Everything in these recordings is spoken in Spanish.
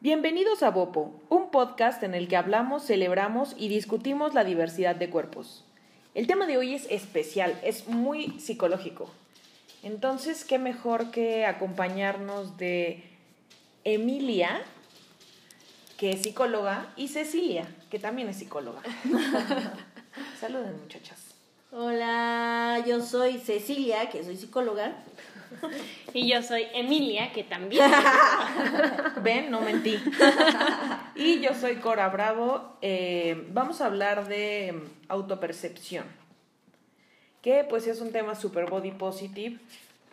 Bienvenidos a Bopo, un podcast en el que hablamos, celebramos y discutimos la diversidad de cuerpos. El tema de hoy es especial, es muy psicológico. Entonces, ¿qué mejor que acompañarnos de Emilia, que es psicóloga, y Cecilia, que también es psicóloga? Saluden, muchachas. Hola, yo soy Cecilia, que soy psicóloga. Y yo soy Emilia, que también. Ven, no mentí. Y yo soy Cora Bravo. Eh, vamos a hablar de autopercepción, que pues es un tema super body positive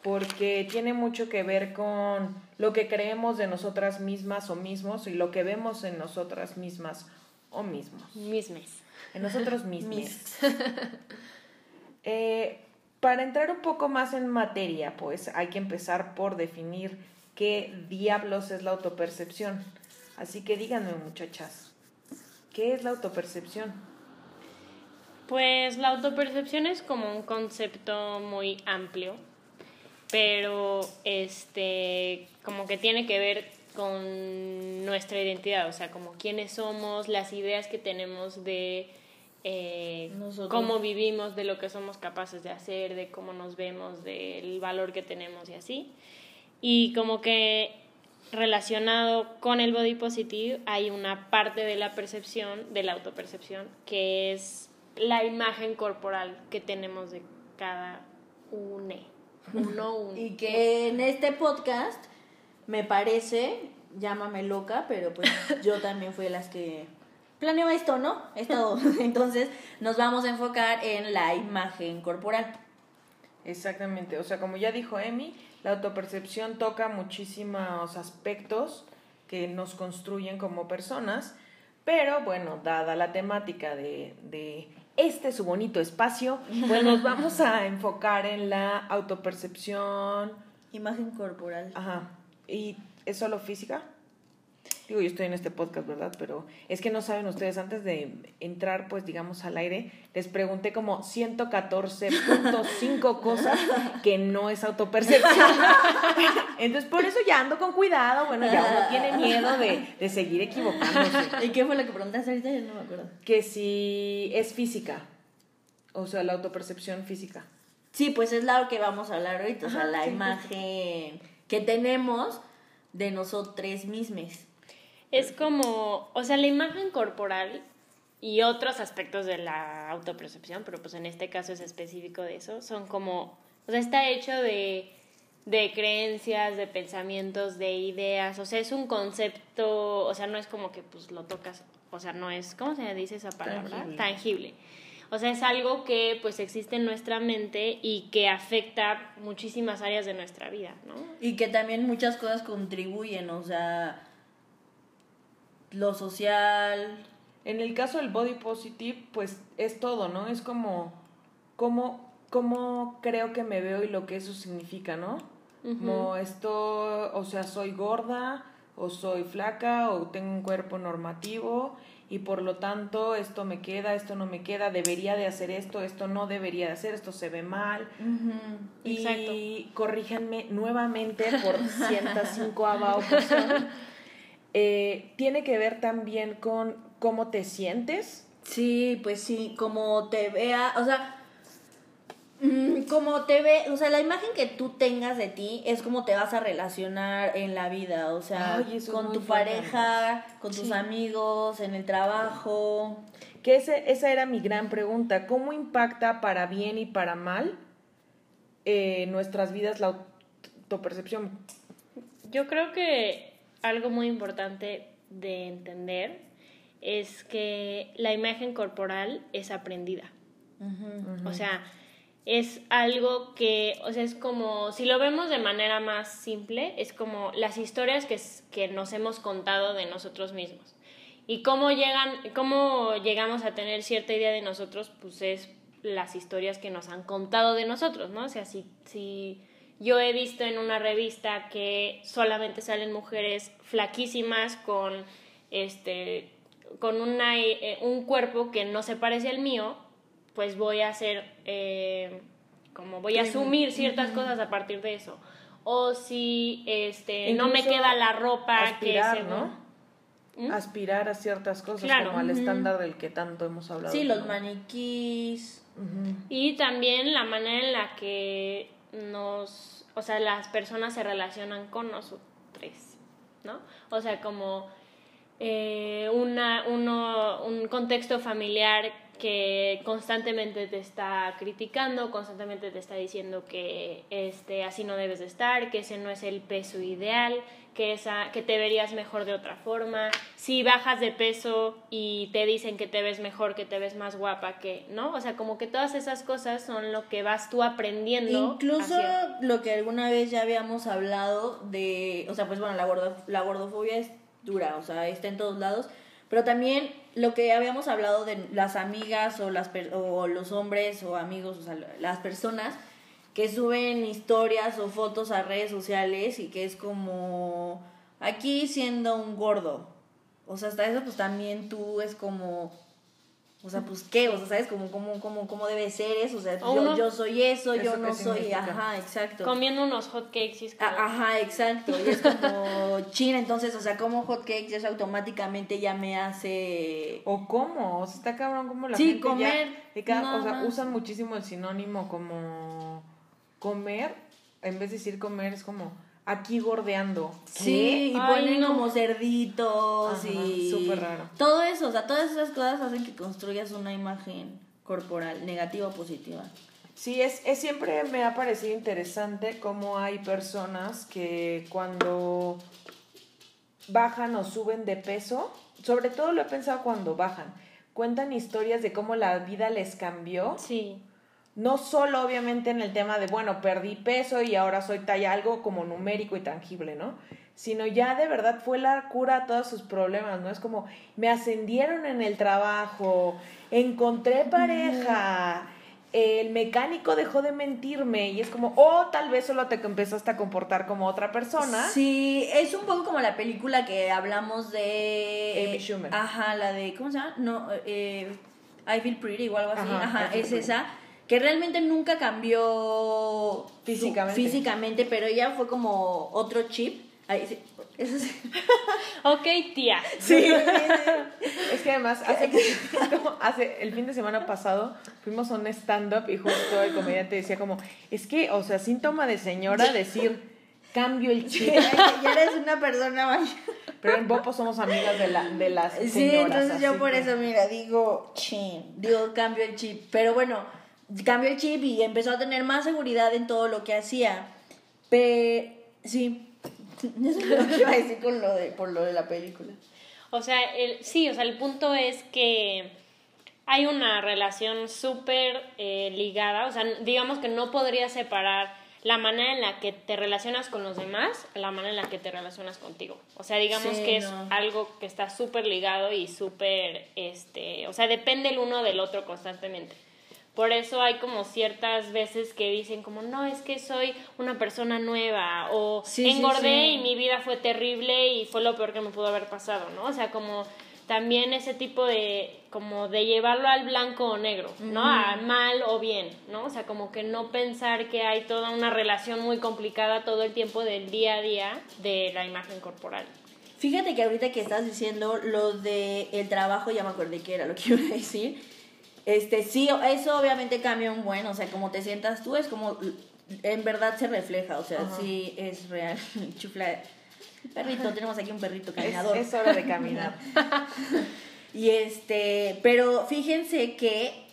porque tiene mucho que ver con lo que creemos de nosotras mismas o mismos y lo que vemos en nosotras mismas o mismos. Mismes. En nosotros mismos. Eh, para entrar un poco más en materia, pues hay que empezar por definir qué diablos es la autopercepción. Así que díganme, muchachas, ¿qué es la autopercepción? Pues la autopercepción es como un concepto muy amplio, pero este como que tiene que ver con nuestra identidad, o sea, como quiénes somos, las ideas que tenemos de eh, cómo vivimos, de lo que somos capaces de hacer, de cómo nos vemos, del valor que tenemos y así. Y como que relacionado con el body positive hay una parte de la percepción, de la autopercepción, que es la imagen corporal que tenemos de cada une, uno, uno. Y que en este podcast me parece, llámame loca, pero pues yo también fui de las que planeo esto, ¿no? Esto. Entonces nos vamos a enfocar en la imagen corporal. Exactamente, o sea, como ya dijo Emi, la autopercepción toca muchísimos aspectos que nos construyen como personas, pero bueno, dada la temática de, de este su bonito espacio, pues nos vamos a enfocar en la autopercepción. Imagen corporal. Ajá. ¿Y es solo física? Digo, yo estoy en este podcast, ¿verdad? Pero es que no saben ustedes, antes de entrar, pues digamos, al aire, les pregunté como 114.5 cosas que no es autopercepción. Entonces, por eso ya ando con cuidado, bueno, ya uno tiene miedo de, de seguir equivocándose. ¿Y qué fue lo que preguntaste ahorita? Yo no me acuerdo. Que si es física, o sea, la autopercepción física. Sí, pues es lo que vamos a hablar ahorita, o sea, la sí, imagen que tenemos de nosotros mismos. Es como, o sea, la imagen corporal y otros aspectos de la autopercepción, pero pues en este caso es específico de eso, son como, o sea, está hecho de, de creencias, de pensamientos, de ideas, o sea, es un concepto, o sea, no es como que pues lo tocas, o sea, no es, ¿cómo se dice esa palabra? Tangible. Tangible. O sea, es algo que pues existe en nuestra mente y que afecta muchísimas áreas de nuestra vida, ¿no? Y que también muchas cosas contribuyen, o sea, lo social. En el caso del body positive, pues es todo, ¿no? Es como, como, cómo creo que me veo y lo que eso significa, ¿no? Como esto, o sea, soy gorda, o soy flaca, o tengo un cuerpo normativo, y por lo tanto esto me queda, esto no me queda, debería de hacer esto, esto no debería de hacer, esto se ve mal. Y corríjanme nuevamente por 105 ocasión. Eh, tiene que ver también con cómo te sientes. Sí, pues sí, como te vea, o sea, mm, como te ve, o sea, la imagen que tú tengas de ti es como te vas a relacionar en la vida, o sea, Ay, con tu pareja, con tus Sí. amigos, en el trabajo. Que ese, esa era mi gran pregunta. ¿Cómo impacta para bien y para mal eh, nuestras vidas la autopercepción? Yo creo que algo muy importante de entender es que la imagen corporal es aprendida. O sea, es algo que, o sea, es como, si lo vemos de manera más simple, es como las historias que, que nos hemos contado de nosotros mismos. Y cómo, llegan, cómo llegamos a tener cierta idea de nosotros, pues es las historias que nos han contado de nosotros, ¿no? O sea, si, si yo he visto en una revista que solamente salen mujeres flaquísimas con, este, con una, eh, un cuerpo que no se parece al mío, pues voy a hacer, eh, como voy a asumir ciertas cosas a partir de eso. O si este, no me Incluso queda la ropa aspirar, que se... ¿no? aspirar a ciertas cosas como al estándar del que tanto hemos hablado. Sí, los maniquís. Y también la manera en la que nos, o sea, las personas se relacionan con nosotros, ¿no? O sea, como eh, una, uno, un contexto familiar que constantemente te está criticando, constantemente te está diciendo que este, así no debes de estar, que ese no es el peso ideal, que, esa, que te verías mejor de otra forma. Si bajas de peso y te dicen que te ves mejor, que te ves más guapa, que, ¿no? O sea, como que todas esas cosas son lo que vas tú aprendiendo. Incluso lo que alguna vez ya habíamos hablado de, o sea, pues bueno, la, la gordofobia es dura, o sea, está en todos lados pero también lo que habíamos hablado de las amigas o, las, o los hombres o amigos, o sea, las personas que suben historias o fotos a redes sociales y que es como aquí siendo un gordo. O sea, hasta eso pues también tú es como o sea, pues qué, o sea, ¿sabes cómo, cómo, cómo, cómo debe ser eso? O sea, yo, yo, soy eso, yo no soy, ajá, exacto. Comiendo unos hotcakes y es como... Ajá, exacto, y es como china, entonces, o sea, como hotcakes eso automáticamente ya me hace... O cómo, o sea, está cabrón como la sí, gente comer, ya, o sea, usan muchísimo el sinónimo como comer, en vez de decir comer, es como aquí gordeando. Sí, y ponen como cerditos y. Súper raro. Todo eso, o sea, todas esas cosas hacen que construyas una imagen corporal, negativa o positiva. Sí, es, es siempre me ha parecido interesante cómo hay personas que cuando bajan o suben de peso, sobre todo lo he pensado cuando bajan, cuentan historias de cómo la vida les cambió. Sí no solo obviamente en el tema de, bueno, perdí peso y ahora soy talla, algo como numérico y tangible, ¿no? Sino ya de verdad fue la cura a todos sus problemas, ¿no? Es como, me ascendieron en el trabajo, encontré pareja, el mecánico dejó de mentirme y es como, oh, tal vez solo te empezaste a comportar como otra persona. Sí, es un poco como la película que hablamos de... Amy Schumer. Ajá, la de, ¿cómo se llama? No, eh, I Feel Pretty o algo así. Ajá, es esa que realmente nunca cambió físicamente. físicamente, pero ella fue como otro chip. Ahí, sí. Eso sí. ok, tía. Sí. es que además, hace, hace, el fin de semana pasado fuimos a un stand-up y justo el comediante decía como, es que, o sea, síntoma de señora decir, cambio el chip. ya eres una persona mayor. Pero en Bopo somos amigas de, la, de las señoras. Sí, entonces yo por eso, mira, digo, chin, digo, cambio el chip. Pero bueno, cambió el chip y empezó a tener más seguridad en todo lo que hacía. Pero, sí, eso es lo que iba a decir con lo de, por lo de la película. O sea, el, sí, o sea, el punto es que hay una relación súper eh, ligada, o sea, digamos que no podría separar la manera en la que te relacionas con los demás, la manera en la que te relacionas contigo. O sea, digamos que es algo que está súper ligado y súper, este, o sea, depende el uno del otro constantemente. Por eso hay como ciertas veces que dicen como, no, es que soy una persona nueva o engordé y mi vida fue terrible y fue lo peor que me pudo haber pasado, ¿no? O sea, como también ese tipo de, como de llevarlo al blanco o negro, ¿no? A mal o bien, ¿no? O sea, como que no pensar que hay toda una relación muy complicada todo el tiempo del día a día de la imagen corporal. Fíjate que ahorita que estás diciendo lo de el trabajo, ya me acordé que era lo que iba a decir este, sí, eso obviamente cambia un buen, o sea, como te sientas tú es como, en verdad se refleja, o sea, sí es real. Chufla, perrito, tenemos aquí un perrito caminador. Es, hora de caminar. y este, pero fíjense que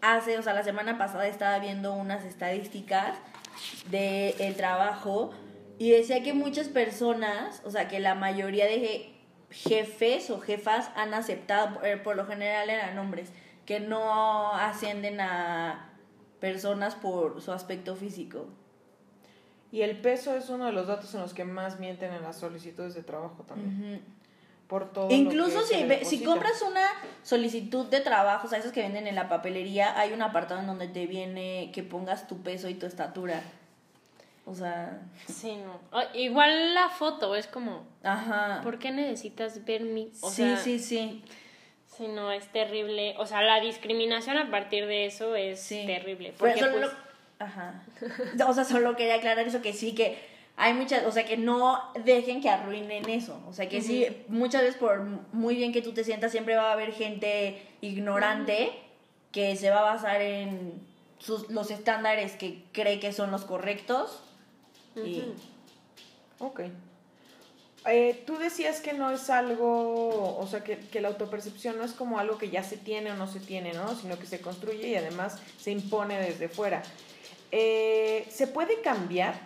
hace, o sea, la semana pasada estaba viendo unas estadísticas del el trabajo y decía que muchas personas, o sea, que la mayoría de jefes o jefas han aceptado, por lo general eran hombres, que no ascienden a personas por su aspecto físico. Y el peso es uno de los datos en los que más mienten en las solicitudes de trabajo también. Por todo. Incluso si, si compras una solicitud de trabajo, o sea, esas que venden en la papelería, hay un apartado en donde te viene que pongas tu peso y tu estatura. O sea. Sí, no. igual la foto es como. Ajá. ¿Por qué necesitas ver mi.? sí, sí, sí. Sí, no, es terrible. O sea, la discriminación a partir de eso es terrible. Porque, pues, Ajá. O sea, solo quería aclarar eso que sí, que hay muchas, o sea, que no dejen que arruinen eso. O sea, que sí, muchas veces por muy bien que tú te sientas, siempre va a haber gente ignorante que se va a basar en sus, los estándares que cree que son los correctos. y, Ok. Eh, tú decías que no es algo, o sea, que, que la autopercepción no es como algo que ya se tiene o no se tiene, ¿no? Sino que se construye y además se impone desde fuera. Eh, ¿Se puede cambiar?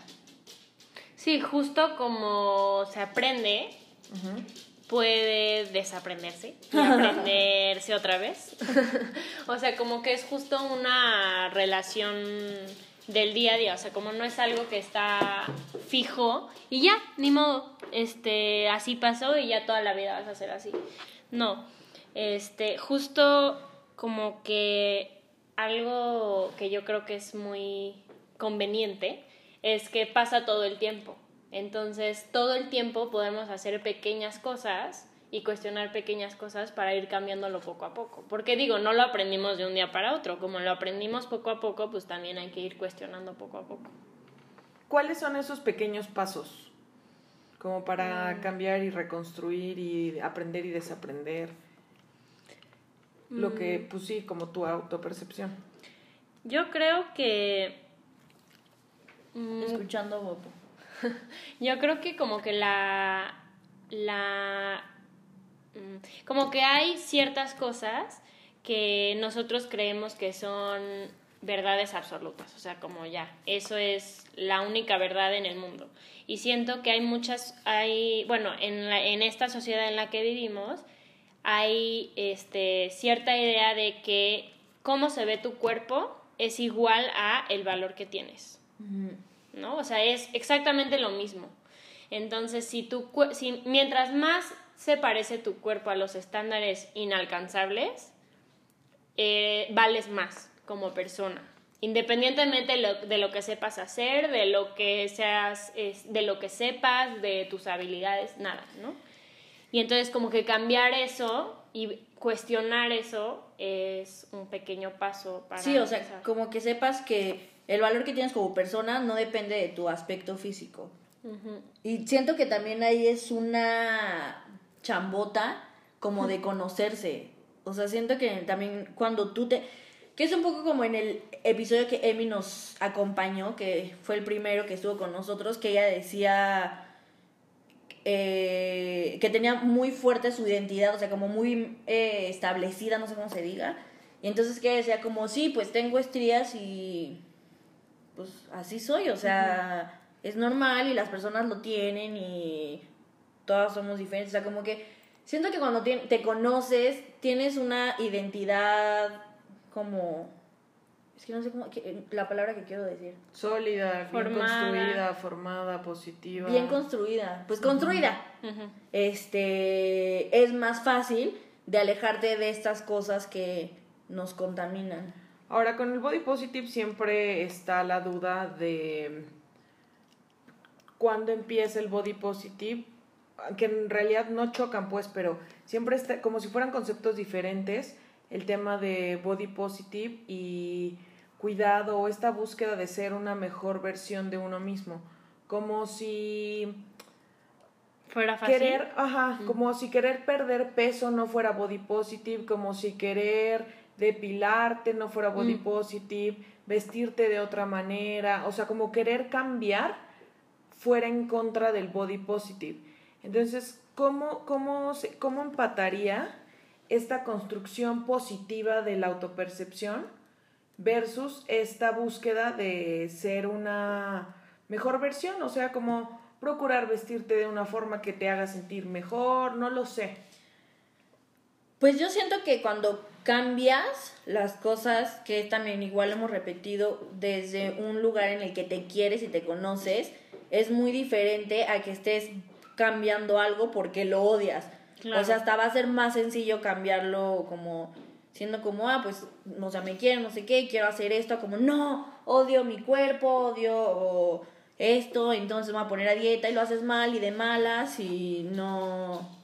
Sí, justo como se aprende, puede desaprenderse y aprenderse otra vez. o sea, como que es justo una relación del día a día, o sea, como no es algo que está fijo y ya, ni modo, este, así pasó y ya toda la vida vas a ser así. No, este, justo como que algo que yo creo que es muy conveniente es que pasa todo el tiempo. Entonces, todo el tiempo podemos hacer pequeñas cosas y cuestionar pequeñas cosas para ir cambiándolo poco a poco. Porque digo, no lo aprendimos de un día para otro, como lo aprendimos poco a poco, pues también hay que ir cuestionando poco a poco. ¿Cuáles son esos pequeños pasos? Como para cambiar y reconstruir y aprender y desaprender. Lo que, pues sí, como tu autopercepción. Yo creo que... mm, escuchando Bobo. Yo creo que como que la... la mm, como que hay ciertas cosas que nosotros creemos que son verdades absolutas, o sea, como ya, eso es la única verdad en el mundo. Y siento que hay muchas, hay, bueno, en, la, en esta sociedad en la que vivimos, hay este, cierta idea de que cómo se ve tu cuerpo es igual a el valor que tienes. ¿no? O sea, es exactamente lo mismo. Entonces, si tu si, mientras más se parece tu cuerpo a los estándares inalcanzables, eh, vales más como persona. Independientemente de lo, de lo, que sepas hacer, de lo que seas, de lo que sepas, de tus habilidades, nada, ¿no? Y entonces como que cambiar eso y cuestionar eso es un pequeño paso para... Sí, o sea, como que sepas que el valor que tienes como persona no depende de tu aspecto físico. Y siento que también ahí es una chambota como de conocerse. O sea, siento que también cuando tú te... Que es un poco como en el episodio que Emi nos acompañó, que fue el primero que estuvo con nosotros, que ella decía eh, que tenía muy fuerte su identidad, o sea, como muy eh, establecida, no sé cómo se diga. Y entonces que decía como, sí, pues tengo estrías y pues así soy, o sea, es normal y las personas lo tienen y todas somos diferentes, o sea, como que siento que cuando te, te conoces tienes una identidad como es que no sé cómo la palabra que quiero decir. Sólida, bien construida, formada, positiva. Bien construida, pues construida. Este es más fácil de alejarte de estas cosas que nos contaminan. Ahora, con el body positive siempre está la duda de cuándo empieza el body positive, que en realidad no chocan, pues, pero siempre está como si fueran conceptos diferentes el tema de body positive y cuidado o esta búsqueda de ser una mejor versión de uno mismo, como si fuera fácil. Querer, ajá, como si querer perder peso no fuera body positive, como si querer depilarte, no fuera body mm. positive, vestirte de otra manera, o sea, como querer cambiar fuera en contra del body positive. Entonces, ¿cómo, cómo, cómo empataría esta construcción positiva de la autopercepción versus esta búsqueda de ser una mejor versión? O sea, como procurar vestirte de una forma que te haga sentir mejor, no lo sé. Pues yo siento que cuando cambias las cosas que también igual hemos repetido desde un lugar en el que te quieres y te conoces, es muy diferente a que estés cambiando algo porque lo odias. O sea, hasta va a ser más sencillo cambiarlo como siendo como, ah, pues, no sea, me quiero, no sé qué, quiero hacer esto, como, no, odio mi cuerpo, odio esto, entonces me voy a poner a dieta y lo haces mal y de malas y no...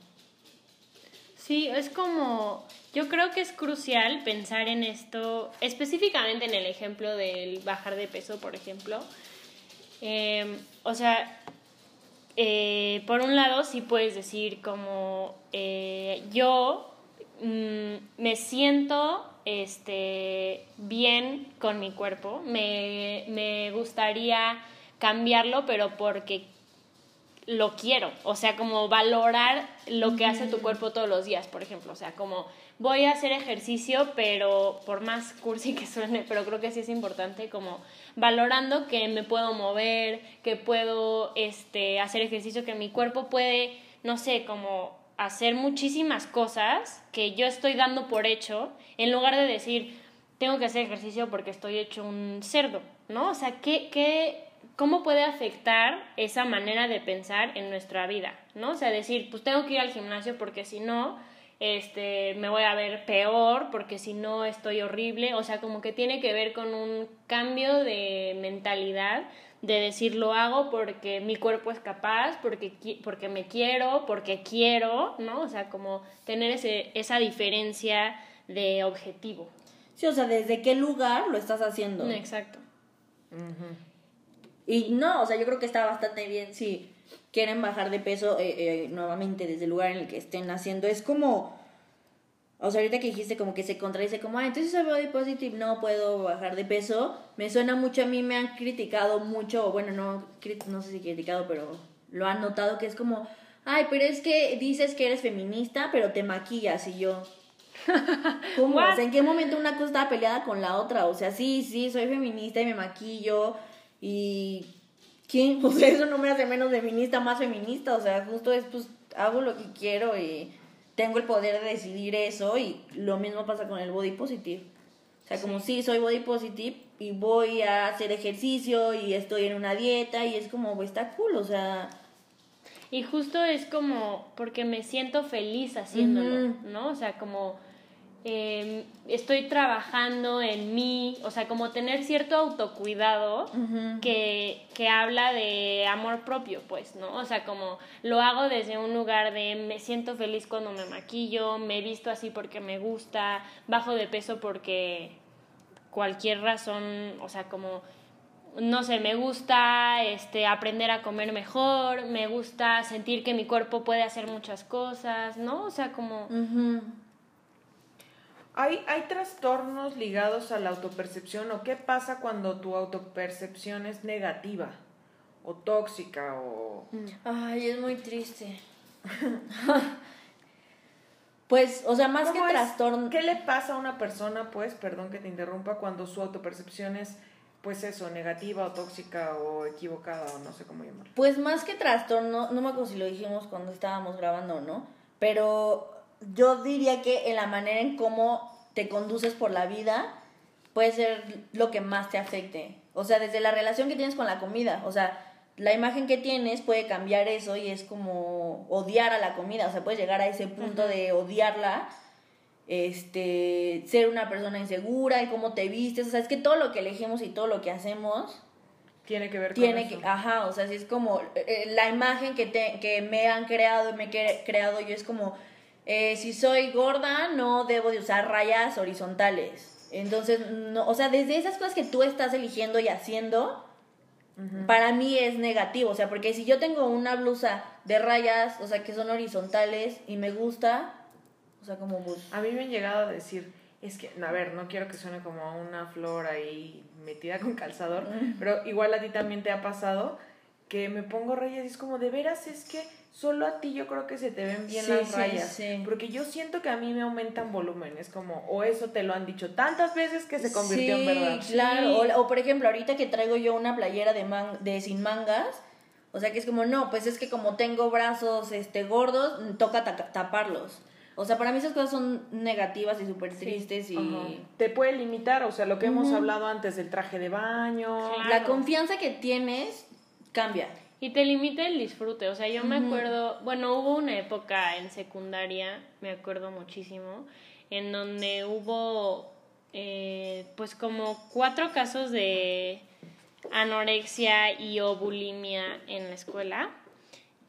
Sí, es como, yo creo que es crucial pensar en esto, específicamente en el ejemplo del bajar de peso, por ejemplo. Em, o sea, eh, por un lado sí puedes decir como eh, yo mm, me siento este, bien con mi cuerpo, me, me gustaría cambiarlo, pero porque lo quiero, o sea, como valorar lo que hace tu cuerpo todos los días, por ejemplo, o sea, como voy a hacer ejercicio, pero por más cursi que suene, pero creo que sí es importante como valorando que me puedo mover, que puedo este hacer ejercicio, que mi cuerpo puede, no sé, como hacer muchísimas cosas que yo estoy dando por hecho, en lugar de decir, tengo que hacer ejercicio porque estoy hecho un cerdo, ¿no? O sea, ¿qué, qué cómo puede afectar esa manera de pensar en nuestra vida, ¿no? O sea, decir, pues tengo que ir al gimnasio porque si no, este, me voy a ver peor, porque si no estoy horrible, o sea, como que tiene que ver con un cambio de mentalidad, de decir lo hago porque mi cuerpo es capaz, porque, porque me quiero, porque quiero, ¿no? O sea, como tener ese, esa diferencia de objetivo. Sí, o sea, desde qué lugar lo estás haciendo. Exacto. Y no, o sea, yo creo que está bastante bien si quieren bajar de peso eh, eh, nuevamente desde el lugar en el que estén haciendo. Es como, o sea, ahorita que dijiste como que se contradice, como, ah, entonces soy body positive, no puedo bajar de peso. Me suena mucho, a mí me han criticado mucho, bueno, no, no sé si criticado, pero lo han notado que es como, ay, pero es que dices que eres feminista, pero te maquillas y yo... ¿Cómo? O sea, ¿en qué momento una cosa está peleada con la otra? O sea, sí, sí, soy feminista y me maquillo, y ¿quién? Pues eso no me hace menos feminista, más feminista. O sea, justo es, pues, hago lo que quiero y tengo el poder de decidir eso. Y lo mismo pasa con el body positive. O sea, como sí, soy body positive y voy a hacer ejercicio y estoy en una dieta y es como, pues, está cool, o sea... Y justo es como, porque me siento feliz haciéndolo, ¿no? O sea, como Em, estoy trabajando en mí, o sea, como tener cierto autocuidado que, que habla de amor propio, pues, ¿no? O sea, como lo hago desde un lugar de me siento feliz cuando me maquillo, me visto así porque me gusta, bajo de peso porque cualquier razón, o sea, como no sé, me gusta este aprender a comer mejor, me gusta sentir que mi cuerpo puede hacer muchas cosas, ¿no? O sea, como ¿Hay, ¿Hay trastornos ligados a la autopercepción o qué pasa cuando tu autopercepción es negativa o tóxica o... Ay, es muy triste. pues, o sea, más que trastorno... ¿Qué le pasa a una persona, pues, perdón que te interrumpa, cuando su autopercepción es, pues eso, negativa o tóxica o equivocada o no sé cómo llamarlo? Pues más que trastorno, no me acuerdo si lo dijimos cuando estábamos grabando, ¿no? Pero yo diría que en la manera en cómo te conduces por la vida puede ser lo que más te afecte. O sea, desde la relación que tienes con la comida, o sea, la imagen que tienes puede cambiar eso y es como odiar a la comida, o sea, puedes llegar a ese punto de odiarla, este, ser una persona insegura y cómo te vistes, o sea, es que todo lo que elegimos y todo lo que hacemos tiene que ver con tiene que ajá o sea si es como eh, la imagen que te, que me han creado me he creado yo es como eh, si soy gorda, no debo de usar rayas horizontales. Entonces, no, o sea, desde esas cosas que tú estás eligiendo y haciendo, para mí es negativo. O sea, porque si yo tengo una blusa de rayas, o sea, que son horizontales y me gusta, o sea, como pues... A mí me han llegado a decir, es que, a ver, no quiero que suene como una flor ahí metida con calzador, pero igual a ti también te ha pasado que me pongo rayas y es como, de veras, es que solo a ti yo creo que se te ven bien las rayas. Porque yo siento que a mí me aumentan volumen. Es como, o eso te lo han dicho tantas veces que se convirtió en verdad. Claro, o, por ejemplo, ahorita que traigo yo una playera de, man de sin mangas. O sea que es como, no, pues es que como tengo brazos este, gordos, toca taparlos. O sea, para mí esas cosas son negativas y súper tristes y... Te puede limitar, o sea, lo que hemos hablado antes del traje de baño. La confianza que tienes cambia. Y te limita el disfrute, o sea, yo me acuerdo, bueno, hubo una época en secundaria, me acuerdo muchísimo, en donde hubo eh, pues como cuatro casos de anorexia y o bulimia en la escuela.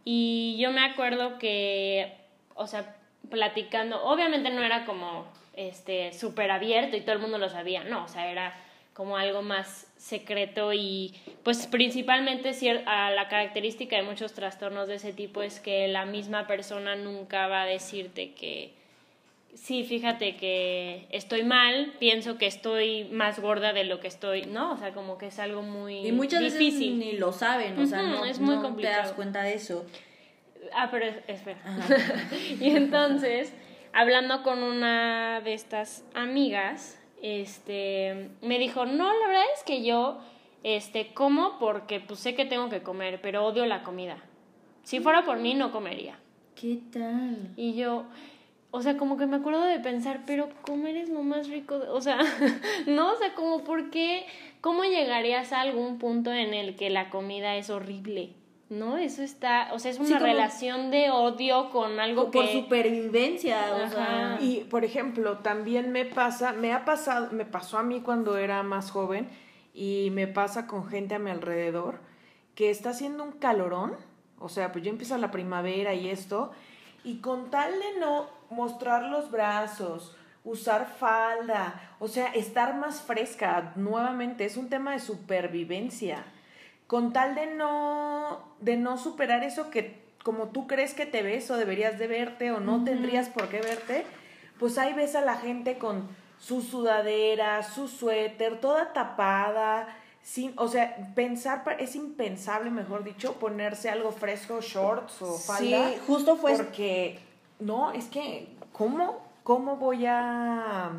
Y yo me acuerdo que, o sea, platicando, obviamente no era como este súper abierto y todo el mundo lo sabía, no, o sea, era como algo más secreto y pues principalmente a la característica de muchos trastornos de ese tipo es que la misma persona nunca va a decirte que sí, fíjate que estoy mal, pienso que estoy más gorda de lo que estoy, ¿no? O sea, como que es algo muy y muchas difícil. veces ni lo saben, o sea, no, es muy complicado. te das cuenta de eso. Ah, pero espera. y entonces, hablando con una de estas amigas, este, me dijo, no, la verdad es que yo, este, como porque pues sé que tengo que comer, pero odio la comida. Si fuera por mí, no comería. ¿Qué tal? Y yo, o sea, como que me acuerdo de pensar, pero comer es lo más rico, o sea, no, o sea, como por qué, cómo llegarías a algún punto en el que la comida es horrible. ¿No? Eso está, o sea, es una relación de odio con algo por que... Por supervivencia, o sea... Y, por ejemplo, también me pasa, me ha pasado, me pasó a mí cuando era más joven y me pasa con gente a mi alrededor que está haciendo un calorón, o sea, pues ya empieza la primavera y esto, y con tal de no mostrar los brazos, usar falda, o sea, estar más fresca, nuevamente, es un tema de supervivencia con tal de no, de no superar eso que como tú crees que te ves o deberías de verte o no tendrías por qué verte, pues ahí ves a la gente con su sudadera, su suéter, toda tapada, sin, o sea, pensar, es impensable, mejor dicho, ponerse algo fresco, shorts o falda. Sí, justo fue. Porque, no, es que, ¿cómo, cómo voy a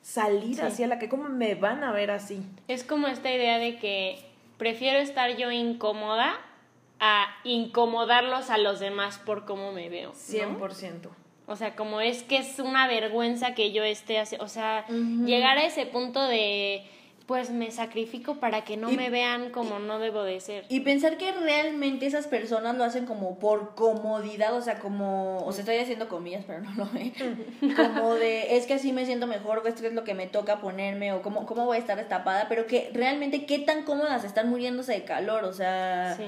salir hacia la que, cómo me van a ver así? Es como esta idea de que prefiero estar yo incómoda a incomodarlos a los demás por cómo me veo. ¿no? 100%. O sea, como es que es una vergüenza que yo esté así, o sea, llegar a ese punto de pues me sacrifico para que no me vean como no debo de ser. Y pensar que realmente esas personas lo hacen como por comodidad, o sea, como, o sea, estoy haciendo comillas, pero no lo ve, como de, es que así me siento mejor, o esto es lo que me toca ponerme, o cómo, cómo voy a estar destapada, pero que realmente qué tan cómodas están muriéndose de calor, o sea, sí.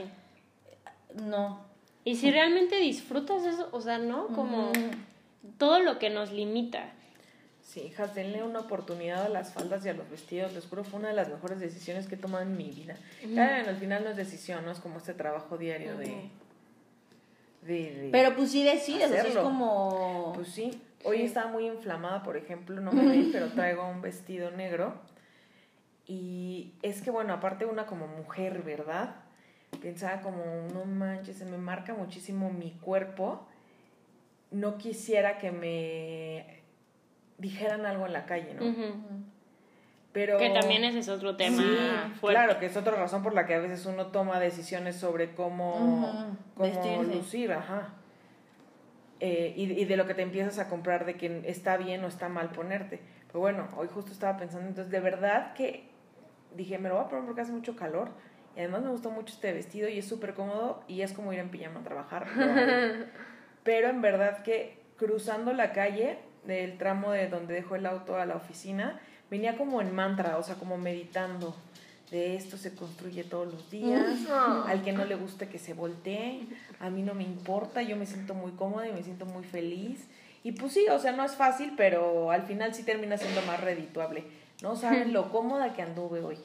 no. Y si realmente disfrutas eso, o sea, ¿no? Como todo lo que nos limita. Sí, hijas, denle una oportunidad a las faldas y a los vestidos. Les juro, fue una de las mejores decisiones que he tomado en mi vida. Claro, al final no es decisión, no es como este trabajo diario de, Pero pues sí decides, es como... Pues sí. Hoy estaba muy inflamada, por ejemplo, no me ven, pero traigo un vestido negro. Y es que, bueno, aparte una como mujer, ¿verdad? Pensaba como, no manches, se me marca muchísimo mi cuerpo. No quisiera que me dijeran algo en la calle, ¿no? Pero, que también ese es otro tema Claro, que es otra razón por la que a veces uno toma decisiones sobre cómo, cómo lucir, ajá. Eh, y, y, de lo que te empiezas a comprar de que está bien o está mal ponerte. Pero bueno, hoy justo estaba pensando, entonces de verdad que dije, me lo voy a poner porque hace mucho calor. Y además me gustó mucho este vestido y es súper cómodo y es como ir en pijama a trabajar. Pero en verdad que cruzando la calle del tramo de donde dejó el auto a la oficina, venía como en mantra, o sea, como meditando. De esto se construye todos los días, al que no le guste que se voltee, a mí no me importa, yo me siento muy cómoda y me siento muy feliz. Y pues sí, o sea, no es fácil, pero al final sí termina siendo más redituable. No saben lo cómoda que anduve hoy.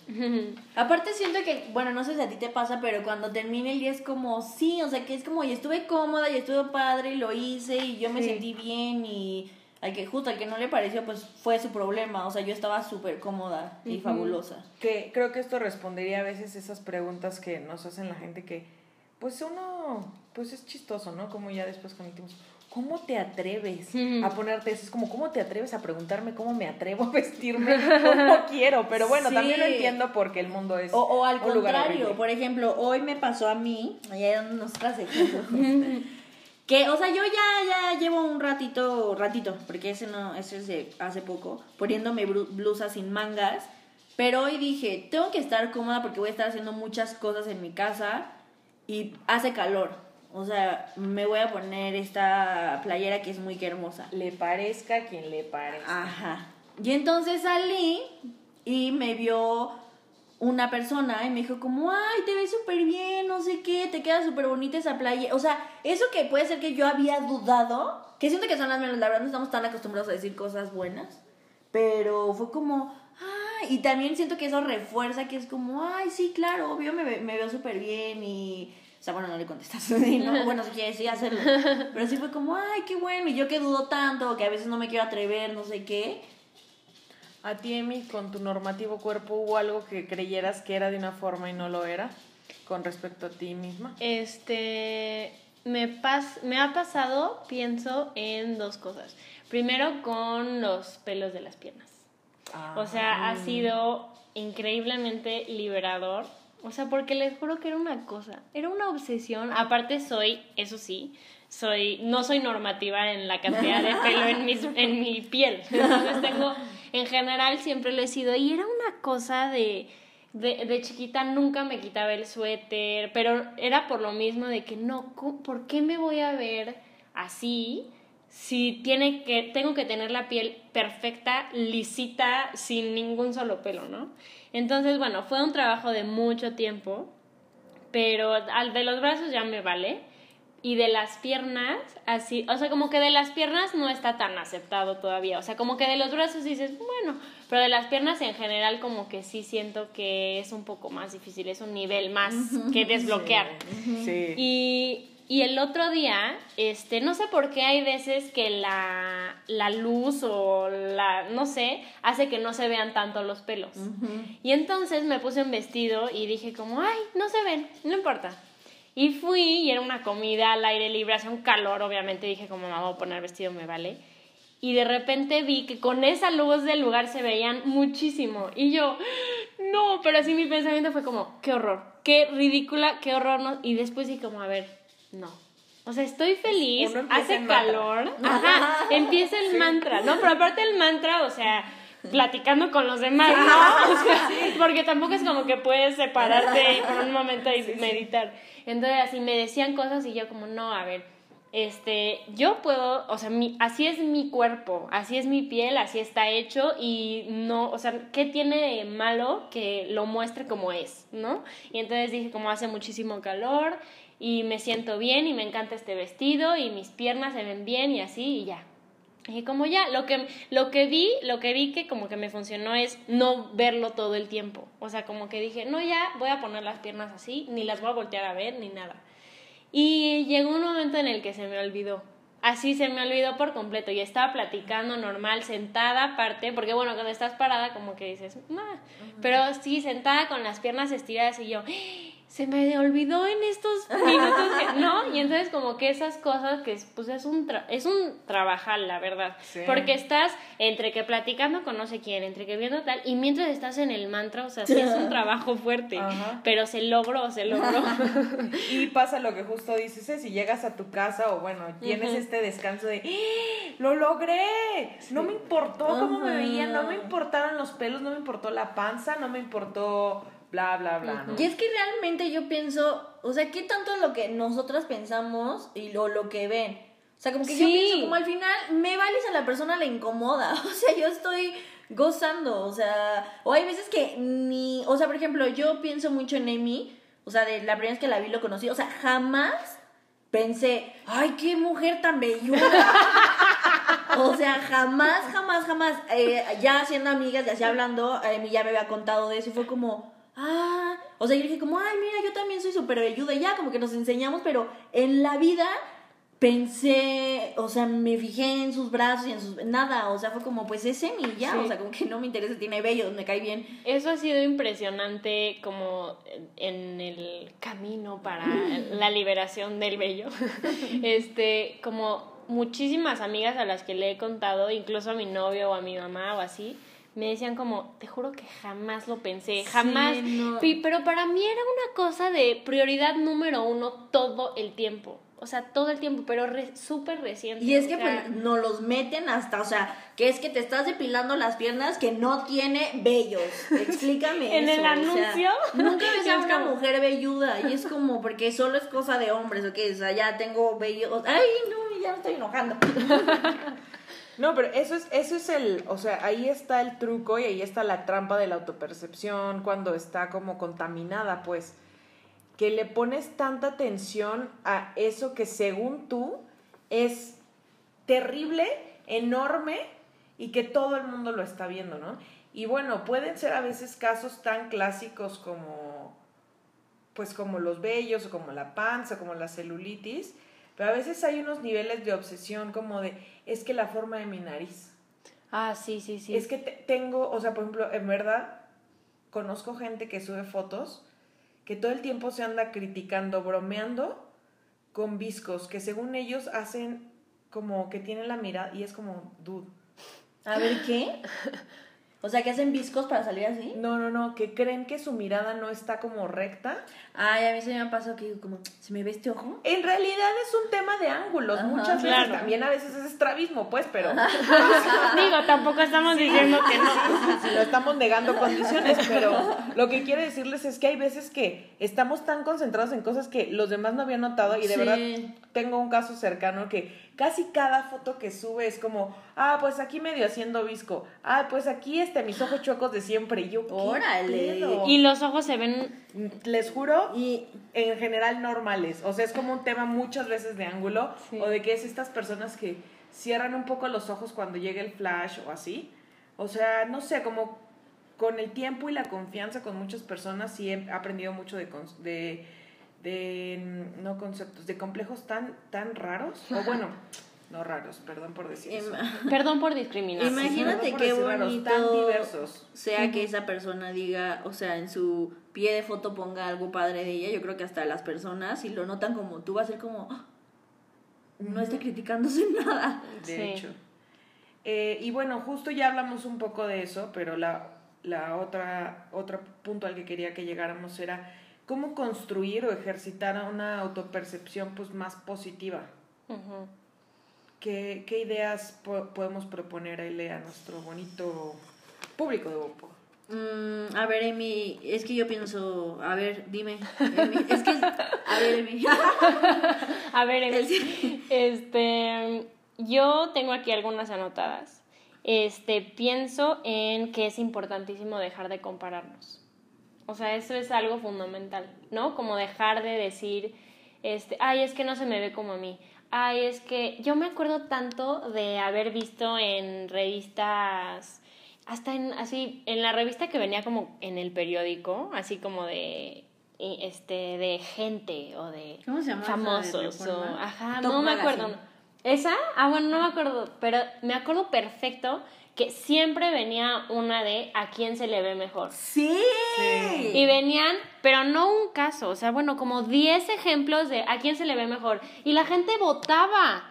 Aparte siento que, bueno, no sé si a ti te pasa, pero cuando termina el día es como, sí, o sea, que es como, y estuve cómoda, y estuve padre, y lo hice, y yo me sentí bien, y al que justo al que no le pareció, pues fue su problema. O sea, yo estaba súper cómoda y fabulosa. Que creo que esto respondería a veces esas preguntas que nos hacen la gente que, pues uno, pues es chistoso, ¿no? Como ya después conectamos. ¿Cómo te atreves a ponerte eso? Es como, ¿cómo te atreves a preguntarme cómo me atrevo a vestirme? ¿Cómo quiero? Pero bueno, también lo entiendo porque el mundo es. O, o al contrario, por ejemplo, hoy me pasó a mí, allá nos traje Que, o sea, yo ya, ya llevo un ratito, ratito, porque ese no, ese es de hace poco, poniéndome blusa sin mangas. Pero hoy dije, tengo que estar cómoda porque voy a estar haciendo muchas cosas en mi casa y hace calor. O sea, me voy a poner esta playera que es muy hermosa. Le parezca a quien le parezca. Ajá. Y entonces salí y me vio una persona y me dijo como, ay, te ves súper bien, no sé qué, te queda súper bonita esa playa. O sea, eso que puede ser que yo había dudado, que siento que son las menos, la verdad no estamos tan acostumbrados a decir cosas buenas, pero fue como, y también siento que eso refuerza que es como, ay, sí, claro, obvio me, me veo súper bien y... O sea, bueno, no le contestas, ¿no? bueno, si quieres, sí, hacerlo. Pero sí fue como, ay, qué bueno, y yo que dudo tanto, que a veces no me quiero atrever, no sé qué. ¿A ti, Emi, con tu normativo cuerpo hubo algo que creyeras que era de una forma y no lo era? Con respecto a ti misma. Este, me, pas me ha pasado, pienso, en dos cosas. Primero, con los pelos de las piernas. O sea, ha sido increíblemente liberador. O sea, porque les juro que era una cosa, era una obsesión. Aparte soy, eso sí, soy, no soy normativa en la cantidad de pelo en, mis, en mi piel. Entonces tengo, en general siempre lo he sido. Y era una cosa de, de, de chiquita nunca me quitaba el suéter, pero era por lo mismo de que no, ¿por qué me voy a ver así? si tiene que, tengo que tener la piel perfecta, lisita, sin ningún solo pelo, ¿no? Entonces, bueno, fue un trabajo de mucho tiempo, pero al de los brazos ya me vale. Y de las piernas, así, o sea, como que de las piernas no está tan aceptado todavía. O sea, como que de los brazos dices, bueno, pero de las piernas en general como que sí siento que es un poco más difícil, es un nivel más que desbloquear. Sí. Y y el otro día, este, no sé por qué hay veces que la, la luz o la, no sé, hace que no se vean tanto los pelos. Y entonces me puse un vestido y dije como, ay, no se ven, no importa. Y fui y era una comida al aire libre, hacía un calor, obviamente dije como, me voy a poner vestido, me vale. Y de repente vi que con esa luz del lugar se veían muchísimo. Y yo, no, pero así mi pensamiento fue como, qué horror, qué ridícula, qué horror. No. Y después dije como, a ver, no. O sea, estoy feliz, hace calor. Ajá, empieza el mantra, ¿no? Pero aparte el mantra, o sea, platicando con los demás, ¿no? porque tampoco es como que puedes separarte por un momento y meditar. Entonces, así me decían cosas y yo como, no, a ver, este, yo puedo, o sea, mi, así es mi cuerpo, así es mi piel, así está hecho y no, o sea, ¿qué tiene de malo que lo muestre como es, no? Y entonces dije, como hace muchísimo calor, y me siento bien y me encanta este vestido y mis piernas se ven bien y así y ya. Y como ya, lo que, lo que vi, lo que vi que como que me funcionó es no verlo todo el tiempo. O sea, como que dije, no, ya voy a poner las piernas así, ni las voy a voltear a ver, ni nada. Y llegó un momento en el que se me olvidó. Así se me olvidó por completo. Y estaba platicando normal, sentada aparte, porque bueno, cuando estás parada como que dices, no. Pero sí, sentada con las piernas estiradas y yo, se me olvidó en estos minutos que, no y entonces como que esas cosas que pues es un es un trabajar la verdad. Porque estás entre que platicando con no sé quién entre que viendo tal y mientras estás en el mantra o sea sí es un trabajo fuerte pero se logró se logró. Y pasa lo que justo dices ¿eh? si llegas a tu casa o bueno tienes este descanso de ¡Ah! lo logré no me importó cómo me veían no me importaron los pelos no me importó la panza no me importó bla, bla, bla. Y es que realmente yo pienso, o sea, ¿qué tanto lo que nosotras pensamos y lo, lo que ven? O sea, como que yo pienso, como al final, me vale si a la persona le incomoda. O sea, yo estoy gozando, o sea, o hay veces que ni, o sea, por ejemplo, yo pienso mucho en Amy, o sea, de la primera vez que la vi lo conocí, o sea, jamás pensé, ay, qué mujer tan belluda. o sea, jamás, jamás, jamás, eh, ya siendo amigas, ya así hablando, Amy ya me había contado de eso y fue como, ah, o sea, yo dije como, ay, mira, yo también soy súper velluda, ya como que nos enseñamos, pero en la vida pensé, o sea, me fijé en sus brazos y en sus... Nada, o sea, fue como, pues es semi, ya, o sea, como que no me interesa, tiene vellos, me cae bien. Eso ha sido impresionante como en el camino para la liberación del vello. este, como muchísimas amigas a las que le he contado, incluso a mi novio o a mi mamá o así, me decían como, te juro que jamás lo pensé, jamás. Pero para mí era una cosa de prioridad número uno todo el tiempo. O sea, todo el tiempo, pero súper reciente. Y es que pues, nos los meten hasta, o sea, que es que te estás depilando las piernas que no tiene vellos. Explícame ¿En el anuncio? nunca ves a una mujer velluda y es como, porque solo es cosa de hombres, ¿ok? O sea, ya tengo vellos. Ay, no, ya me estoy enojando. No, pero eso es, eso es el, o sea, ahí está el truco y ahí está la trampa de la autopercepción cuando está como contaminada, pues, que le pones tanta atención a eso que según tú es terrible, enorme y que todo el mundo lo está viendo, ¿no? Y bueno, pueden ser a veces casos tan clásicos como, pues como los vellos, o como la panza, como la celulitis, pero a veces hay unos niveles de obsesión como de, es que la forma de mi nariz. Ah, sí, sí, sí. Es que tengo, o sea, por ejemplo, en verdad, conozco gente que sube fotos que todo el tiempo se anda criticando, bromeando con viscos, que según ellos hacen como que tienen la mirada y es como, dude. A ver, ¿qué? O sea, que hacen viscos para salir así. No, no, no, que creen que su mirada no está como recta. Ay, a mí se me ha pasado que como, ¿se me ve este ojo? En realidad es un tema de ángulos. Muchas veces también a veces es estrabismo, pues, pero. Digo, tampoco estamos diciendo que no. lo estamos negando condiciones, pero lo que quiero decirles es que hay veces que estamos tan concentrados en cosas que los demás no habían notado y de verdad tengo un caso cercano que casi cada foto que sube es como, ah, pues aquí medio haciendo visco, ah, pues aquí este, mis ojos chuecos de siempre, y yo, ¡Órale! Y los ojos se ven, les juro, y en general normales, o sea, es como un tema muchas veces de ángulo, o de que es estas personas que cierran un poco los ojos cuando llega el flash o así, o sea, no sé, como con el tiempo y la confianza con muchas personas sí he aprendido mucho de, de de no conceptos, de complejos tan, tan raros, o bueno, no raros, perdón por decir eso. Perdón por discriminar. Imagínate qué bonito tan diversos. sea que esa persona diga, o sea, en su pie de foto ponga algo padre de ella, yo creo que hasta las personas, si lo notan como tú, va a ser como, ah, no está criticándose nada. De hecho. Eh, y bueno, justo ya hablamos un poco de eso, pero la, la otra, otro punto al que quería que llegáramos era cómo construir o ejercitar una autopercepción pues, más positiva. ¿Qué, ideas podemos proponer a nuestro bonito público de Bopo? Mm, a ver, Emi, es que yo pienso, a ver, dime, es que, a ver, Emi. a ver, Emi, este, yo tengo aquí algunas anotadas. Este, pienso en que es importantísimo dejar de compararnos. O sea, eso es algo fundamental, ¿no? Como dejar de decir, este, ay, es que no se me ve como a mí. Ay, es que yo me acuerdo tanto de haber visto en revistas, hasta en, así, en la revista que venía como en el periódico, así como de este de gente o de famosos o ajá no me acuerdo. Esa ah bueno no me acuerdo pero me acuerdo perfecto que siempre venía una de a quién se le ve mejor. Sí. Y venían, pero no un caso, o sea, bueno, como 10 ejemplos de a quién se le ve mejor. Y la gente votaba.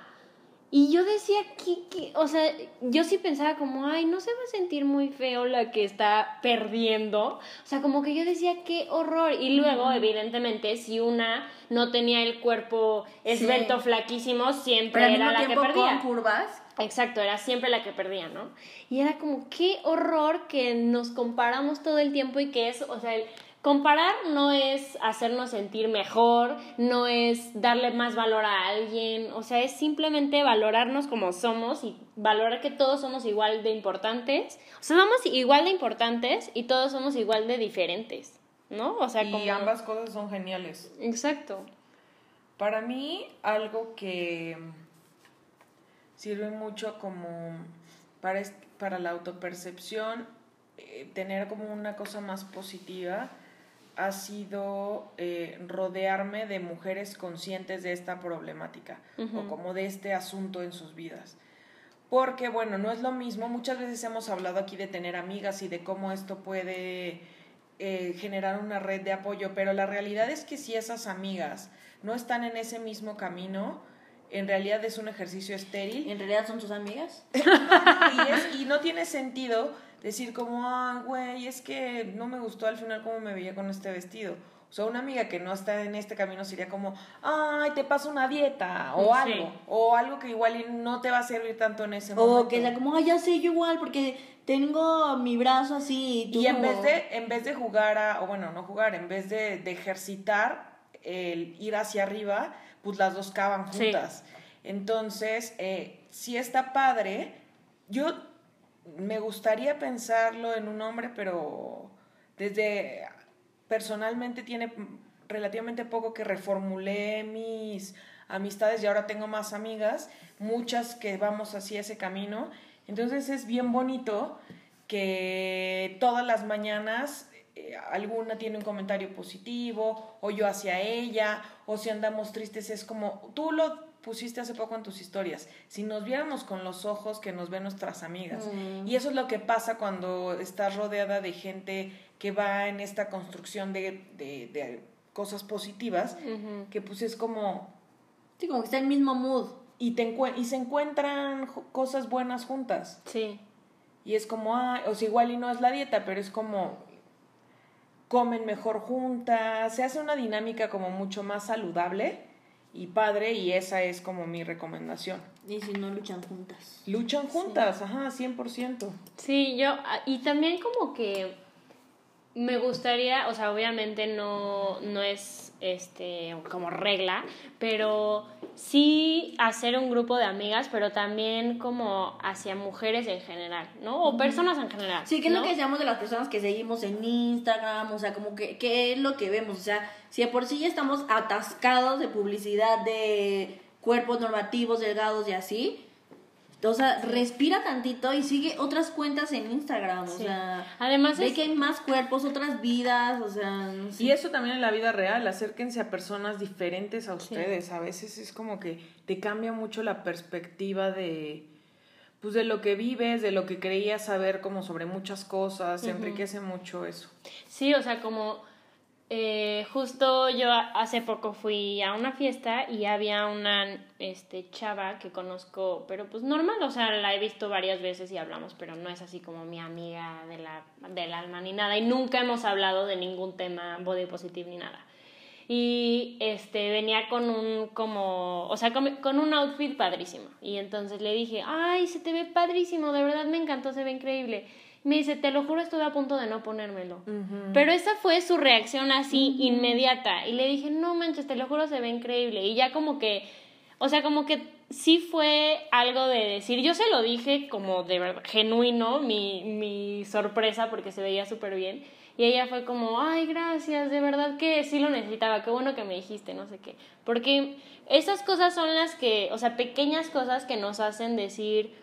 Y yo decía, que, o sea, yo sí pensaba como, ay, no se va a sentir muy feo la que está perdiendo. O sea, como que yo decía, qué horror. Y luego, evidentemente, si una no tenía el cuerpo esbelto, flaquísimo, siempre era la que perdía. con curvas. Exacto, era siempre la que perdía, ¿no? Y era como, qué horror que nos comparamos todo el tiempo y que es, o sea, comparar no es hacernos sentir mejor, no es darle más valor a alguien, o sea, es simplemente valorarnos como somos y valorar que todos somos igual de importantes. O sea, somos igual de importantes y todos somos igual de diferentes, ¿no? O sea, y ambas cosas son geniales. Exacto. Para mí, algo que sirve mucho como para, para la autopercepción, eh, tener como una cosa más positiva, ha sido eh, rodearme de mujeres conscientes de esta problemática o como de este asunto en sus vidas. Porque, bueno, no es lo mismo, muchas veces hemos hablado aquí de tener amigas y de cómo esto puede eh, generar una red de apoyo, pero la realidad es que si esas amigas no están en ese mismo camino, en realidad es un ejercicio estéril. ¿En realidad son tus amigas? y, no tiene sentido decir como, ah, güey, es que no me gustó al final cómo me veía con este vestido. O sea, una amiga que no está en este camino sería como, ay, te paso una dieta o algo. O algo que igual no te va a servir tanto en ese momento. O que sea como, ay, ya sé, yo igual, porque tengo mi brazo así. Y, en, vez de, en vez de jugar a, o bueno, no jugar, en vez de, de ejercitar el ir hacia arriba, pues las dos caban juntas. Entonces, eh, si está padre, yo me gustaría pensarlo en un hombre, pero desde personalmente tiene relativamente poco que reformulé mis amistades y ahora tengo más amigas, muchas que vamos así ese camino. Entonces es bien bonito que todas las mañanas eh, alguna tiene un comentario positivo o yo hacia ella o si andamos tristes es como tú lo pusiste hace poco en tus historias, si nos viéramos con los ojos que nos ven nuestras amigas. Mm. Y eso es lo que pasa cuando estás rodeada de gente que va en esta construcción de, de, de cosas positivas, que pues es como... Sí, como que está en el mismo mood. Y, te y se encuentran cosas buenas juntas. Sí. Y es como, ah, o sea, igual y no es la dieta, pero es como comen mejor juntas, se hace una dinámica como mucho más saludable y padre y esa es como mi recomendación. Y si no luchan juntas. Luchan juntas, ajá, 100%. Sí, yo, ah, y también como que me gustaría, o sea, obviamente no, no es este como regla, pero sí hacer un grupo de amigas, pero también como hacia mujeres en general, ¿no? O personas en general. Sí, que es ¿no? lo que decíamos de las personas que seguimos en Instagram, o sea, como que, ¿qué es lo que vemos? O sea, si de por sí ya estamos atascados de publicidad de cuerpos normativos, delgados y así, o sea, respira tantito y sigue otras cuentas en Instagram, o sea, Además ve es- que hay más cuerpos, otras vidas, o sea, no sé. Y eso también en la vida real, acérquense a personas diferentes a ustedes. A veces es como que te cambia mucho la perspectiva de pues de lo que vives, de lo que creías saber como sobre muchas cosas, se enriquece mucho eso. Sí, o sea, como eh, justo yo hace poco fui a una fiesta y había una este, chava que conozco, pero pues normal, o sea, la he visto varias veces y hablamos, pero no es así como mi amiga de la, del alma ni nada. Y nunca hemos hablado de ningún tema body positive ni nada. Y este venía con un como, o sea, con, con un outfit padrísimo. Y entonces le dije, ay, se te ve padrísimo, de verdad me encantó, se ve increíble. Me dice, te lo juro, estuve a punto de no ponérmelo. Pero esa fue su reacción así inmediata. Y le dije, no manches, te lo juro, se ve increíble. Y ya como que, o sea, como que sí fue algo de decir, yo se lo dije como de verdad, genuino, mi, mi sorpresa porque se veía súper bien. Y ella fue como, ay, gracias, de verdad que sí lo necesitaba, qué bueno que me dijiste, no sé qué. Porque esas cosas son las que, o sea, pequeñas cosas que nos hacen decir,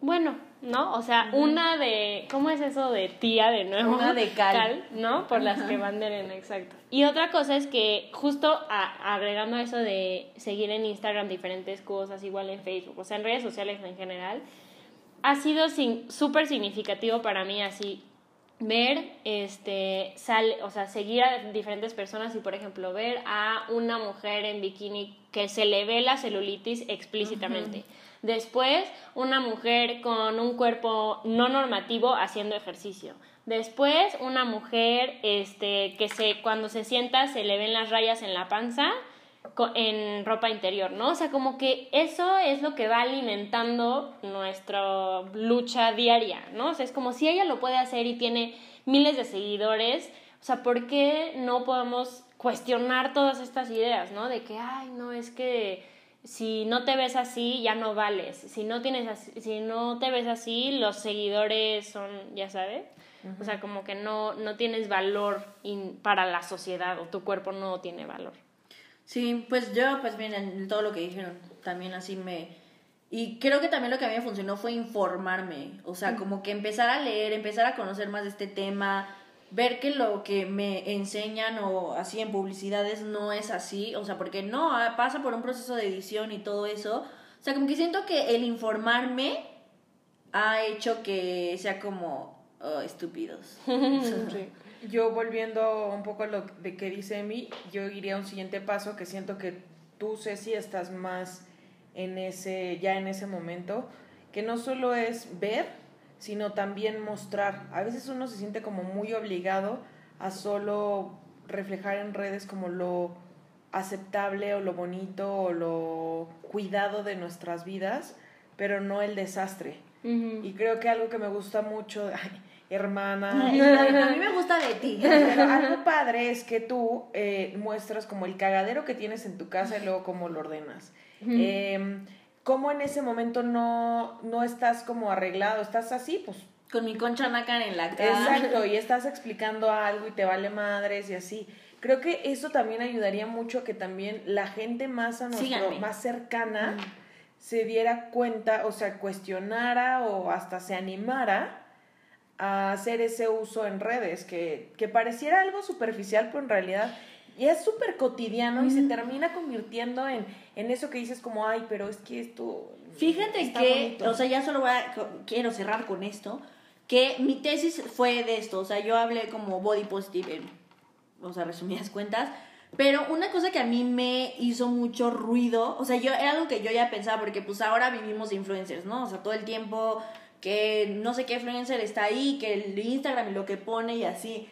bueno, ¿no? O sea, una de, ¿cómo es eso de tía de nuevo? Una de cal. ¿no? Por las que van de exacto. Y otra cosa es que justo a- agregando eso de seguir en Instagram diferentes cosas, igual en Facebook, o sea, en redes sociales en general, ha sido sin- súper significativo para mí así ver, este, sale, o sea, seguir a diferentes personas y, por ejemplo, ver a una mujer en bikini que se le ve la celulitis explícitamente. Después, una mujer con un cuerpo no normativo haciendo ejercicio. Después, una mujer este, que se, cuando se sienta se le ven las rayas en la panza en ropa interior, ¿no? O sea, como que eso es lo que va alimentando nuestra lucha diaria, ¿no? O sea, es como si ella lo puede hacer y tiene miles de seguidores, o sea, ¿por qué no podemos cuestionar todas estas ideas, ¿no? De que, ay, no, es que si no te ves así, ya no vales. Si no, tienes así- si no te ves así, los seguidores son, ya sabes. O sea, como que no, no tienes valor in- para la sociedad o tu cuerpo no tiene valor. Sí, pues yo, pues miren, todo lo que dijeron, también así me... Y creo que también lo que a mí me funcionó fue informarme, o sea, como que empezar a leer, empezar a conocer más de este tema, ver que lo que me enseñan o así en publicidades no es así, o sea, porque no, ah, pasa por un proceso de edición y todo eso. O sea, como que siento que el informarme ha hecho que sea como oh, estúpidos. Yo volviendo un poco a lo de que dice Emi, yo iría a un siguiente paso que siento que tú, Ceci, estás más en ese, ya en ese momento, que no solo es ver, sino también mostrar. A veces uno se siente como muy obligado a solo reflejar en redes como lo aceptable o lo bonito o lo cuidado de nuestras vidas, pero no el desastre. Y creo que algo que me gusta mucho, ay, hermana, Ay, a mí me gusta de ti. pero algo padre es que tú eh, muestras como el cagadero que tienes en tu casa y luego cómo lo ordenas. Eh, cómo en ese momento no, no estás como arreglado, estás así, pues Con mi concha nácar en la cara. Exacto, y estás explicando algo y te vale madres y así. Creo que eso también ayudaría mucho que también la gente más a nuestro, Síganme. más cercana se diera cuenta, o sea, cuestionara o hasta se animara a hacer ese uso en redes, que, que pareciera algo superficial, pero en realidad y es súper cotidiano y se termina convirtiendo en, en eso que dices como, ay, pero es que esto... Fíjate que, o sea, ya solo voy a, quiero cerrar con esto, que mi tesis fue de esto, o sea, yo hablé como body positive en, o sea, resumidas cuentas, pero una cosa que a mí me hizo mucho ruido, o sea, yo era algo que yo ya pensaba, porque pues ahora vivimos de influencers, ¿no? O sea, todo el tiempo que no sé qué influencer está ahí, que el Instagram y lo que pone y así.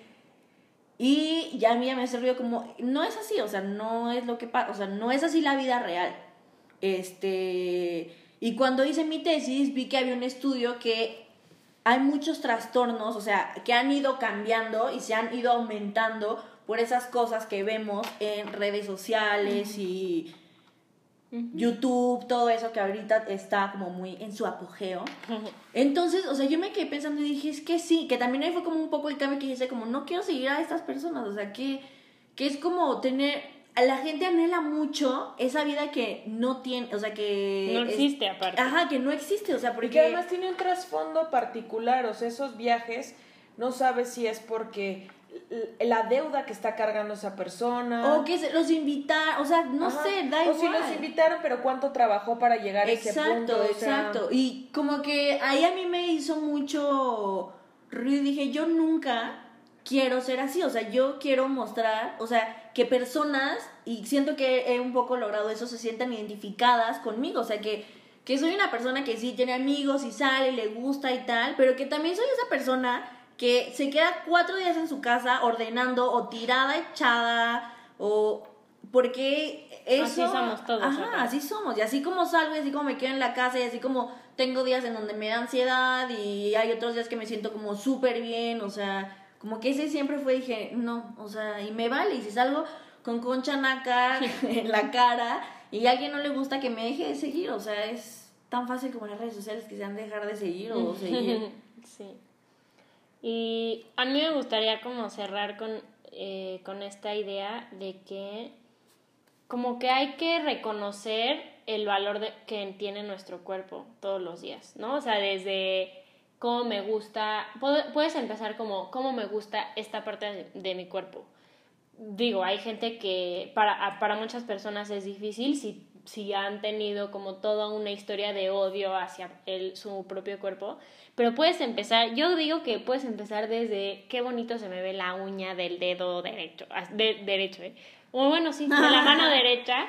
Y ya a mí ya me hace ruido como, no es así, o sea, no es lo que pasa, o sea, no es así la vida real. Este, y cuando hice mi tesis vi que había un estudio que hay muchos trastornos, o sea, que han ido cambiando y se han ido aumentando por esas cosas que vemos en redes sociales y YouTube, todo eso que ahorita está como muy en su apogeo. Entonces, o sea, yo me quedé pensando y dije, es que sí, que también ahí fue como un poco el cambio que hice, como no quiero seguir a estas personas, o sea, que, que es como tener, la gente anhela mucho esa vida que no tiene, o sea, que... No existe aparte. Ajá, que no existe, o sea, porque... que además tiene un trasfondo particular, o sea, esos viajes, no sabes si es porque la deuda que está cargando esa persona. O que los invitaron, o sea, no sé, da igual. O si los invitaron, pero cuánto trabajó para llegar a ese punto. Exacto, exacto. Y como que ahí a mí me hizo mucho ruido. Dije, yo nunca quiero ser así. O sea, yo quiero mostrar, o sea, que personas, y siento que he un poco logrado eso, se sientan identificadas conmigo. O sea, que, que soy una persona que sí tiene amigos y sale, y le gusta y tal, pero que también soy esa persona que se queda cuatro días en su casa ordenando o tirada echada o porque eso así somos todos ajá así somos. Y así como salgo y así como me quedo en la casa y así como tengo días en donde me da ansiedad y hay otros días que me siento como súper bien o sea como que ese siempre fue dije no o sea y me vale. Y si salgo con concha naca en la cara y a alguien no le gusta que me deje de seguir o sea es tan fácil como las redes sociales que se han de dejar de seguir o seguir. Sí y a mí me gustaría como cerrar con, eh, con esta idea de que como que hay que reconocer el valor de, que tiene nuestro cuerpo todos los días, ¿no? O sea, desde cómo me gusta, puedes empezar como cómo me gusta esta parte de, mi cuerpo. Digo, hay gente que para, para muchas personas es difícil si, si han tenido como toda una historia de odio hacia el, su propio cuerpo, pero puedes empezar, yo digo que puedes empezar desde qué bonito se me ve la uña del dedo derecho, de, derecho, ¿eh? O bueno, sí, de la mano derecha.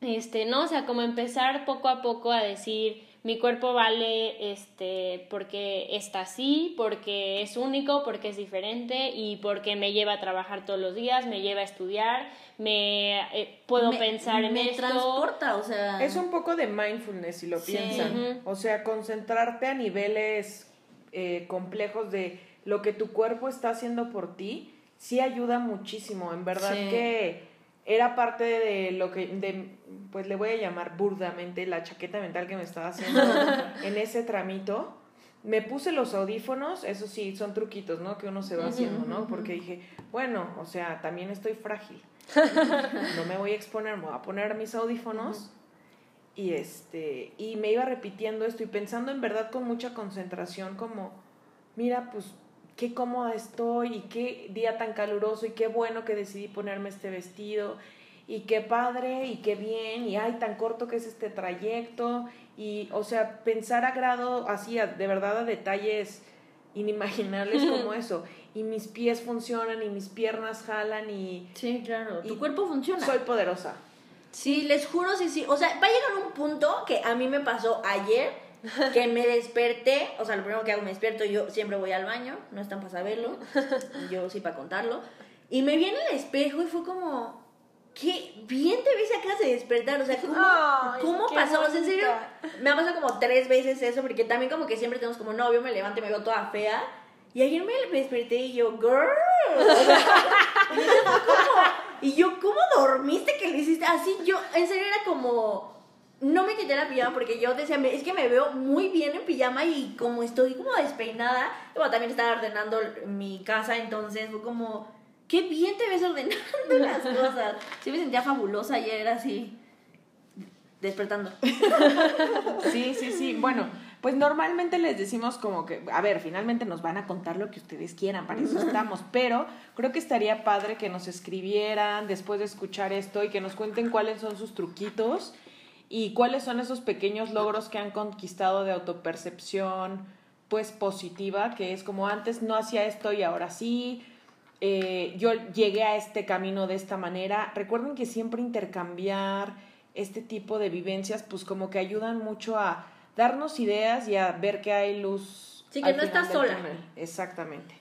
Este, ¿no? O sea, como empezar poco a poco a decir, mi cuerpo vale este porque está así, porque es único, porque es diferente y porque me lleva a trabajar todos los días, me lleva a estudiar, me eh, puedo pensar en me esto. transporta, o sea, es un poco de mindfulness si lo piensan, o sea, concentrarte a niveles eh, complejos de lo que tu cuerpo está haciendo por ti, sí ayuda muchísimo, en verdad que era parte de lo que, de, pues le voy a llamar burdamente la chaqueta mental que me estaba haciendo en ese tramito. Me puse los audífonos, eso sí, son truquitos, ¿no? Que uno se va haciendo, ¿no? Porque dije, bueno, o sea, también estoy frágil. No me voy a exponer, me voy a poner mis audífonos. Y este, y me iba repitiendo esto y pensando en verdad con mucha concentración, como, mira, pues qué cómoda estoy y qué día tan caluroso y qué bueno que decidí ponerme este vestido y qué padre y qué bien y ay tan corto que es este trayecto y o sea pensar a grado así de verdad a detalles inimaginables como eso y mis pies funcionan y mis piernas jalan y sí claro tu cuerpo funciona. soy poderosa. Sí les juro sí sí o sea va a llegar un punto que a mí me pasó ayer que me desperté, o sea, lo primero que hago me despierto, yo siempre voy al baño, no están para saberlo, yo sí para contarlo, y me vi en el espejo y fue como, qué bien te ves acá de despertar, o sea, ¿cómo, ¿cómo pasó? O sea, en serio, me ha pasado como tres veces eso, porque también como que siempre tenemos como novio, me levanto y me veo toda fea, y ayer me desperté y yo, girl, y yo, ¿cómo dormiste que le hiciste? Así yo, en serio era como no me quité la pijama porque yo decía, es que me veo muy bien en pijama y como estoy como despeinada, bueno, también estaba ordenando mi casa, entonces fue como, qué bien te ves ordenando las cosas. Sí me sentía fabulosa ayer así, despertando. Sí, sí, sí. Bueno, Pues normalmente les decimos como que, a ver, finalmente nos van a contar lo que ustedes quieran, para eso estamos, pero creo que estaría padre que nos escribieran después de escuchar esto y que nos cuenten cuáles son sus truquitos y cuáles son esos pequeños logros que han conquistado de autopercepción, pues positiva, que es como antes no hacía esto y ahora sí, eh, yo llegué a este camino de esta manera. Recuerden que siempre intercambiar este tipo de vivencias, pues como que ayudan mucho a darnos ideas y a ver que hay luz. Sí, que no estás sola. Exactamente.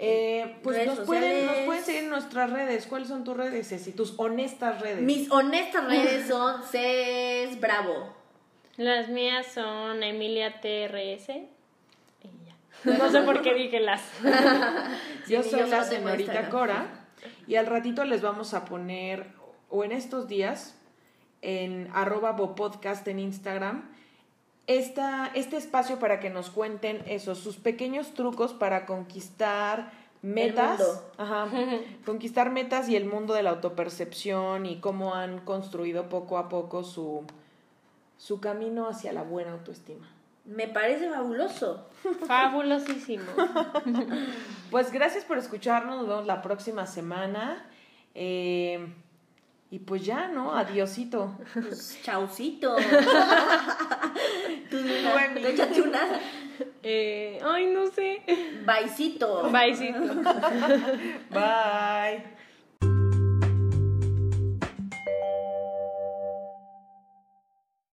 Eh, pues nos pueden, nos pueden seguir en nuestras redes. ¿Cuáles son tus redes, Ceci? Tus honestas redes. Mis honestas redes son Ces Bravo. Las mías son Emilia TRS. No sé por qué dije las. yo soy la señorita Cora. Y al ratito les vamos a poner, o en estos días, en arroba bopodcast en Instagram, esta, este espacio para que nos cuenten esos, sus pequeños trucos para conquistar metas, ajá, conquistar metas y el mundo de la autopercepción y cómo han construido poco a poco su, su camino hacia la buena autoestima. Me parece fabuloso. Fabulosísimo. pues gracias por escucharnos, nos vemos la próxima semana. Eh, y pues ya, ¿no? Adiosito. Pues chaucito. Tú échate una. Eh, ay, no sé. Baicito. Baicito. Bye.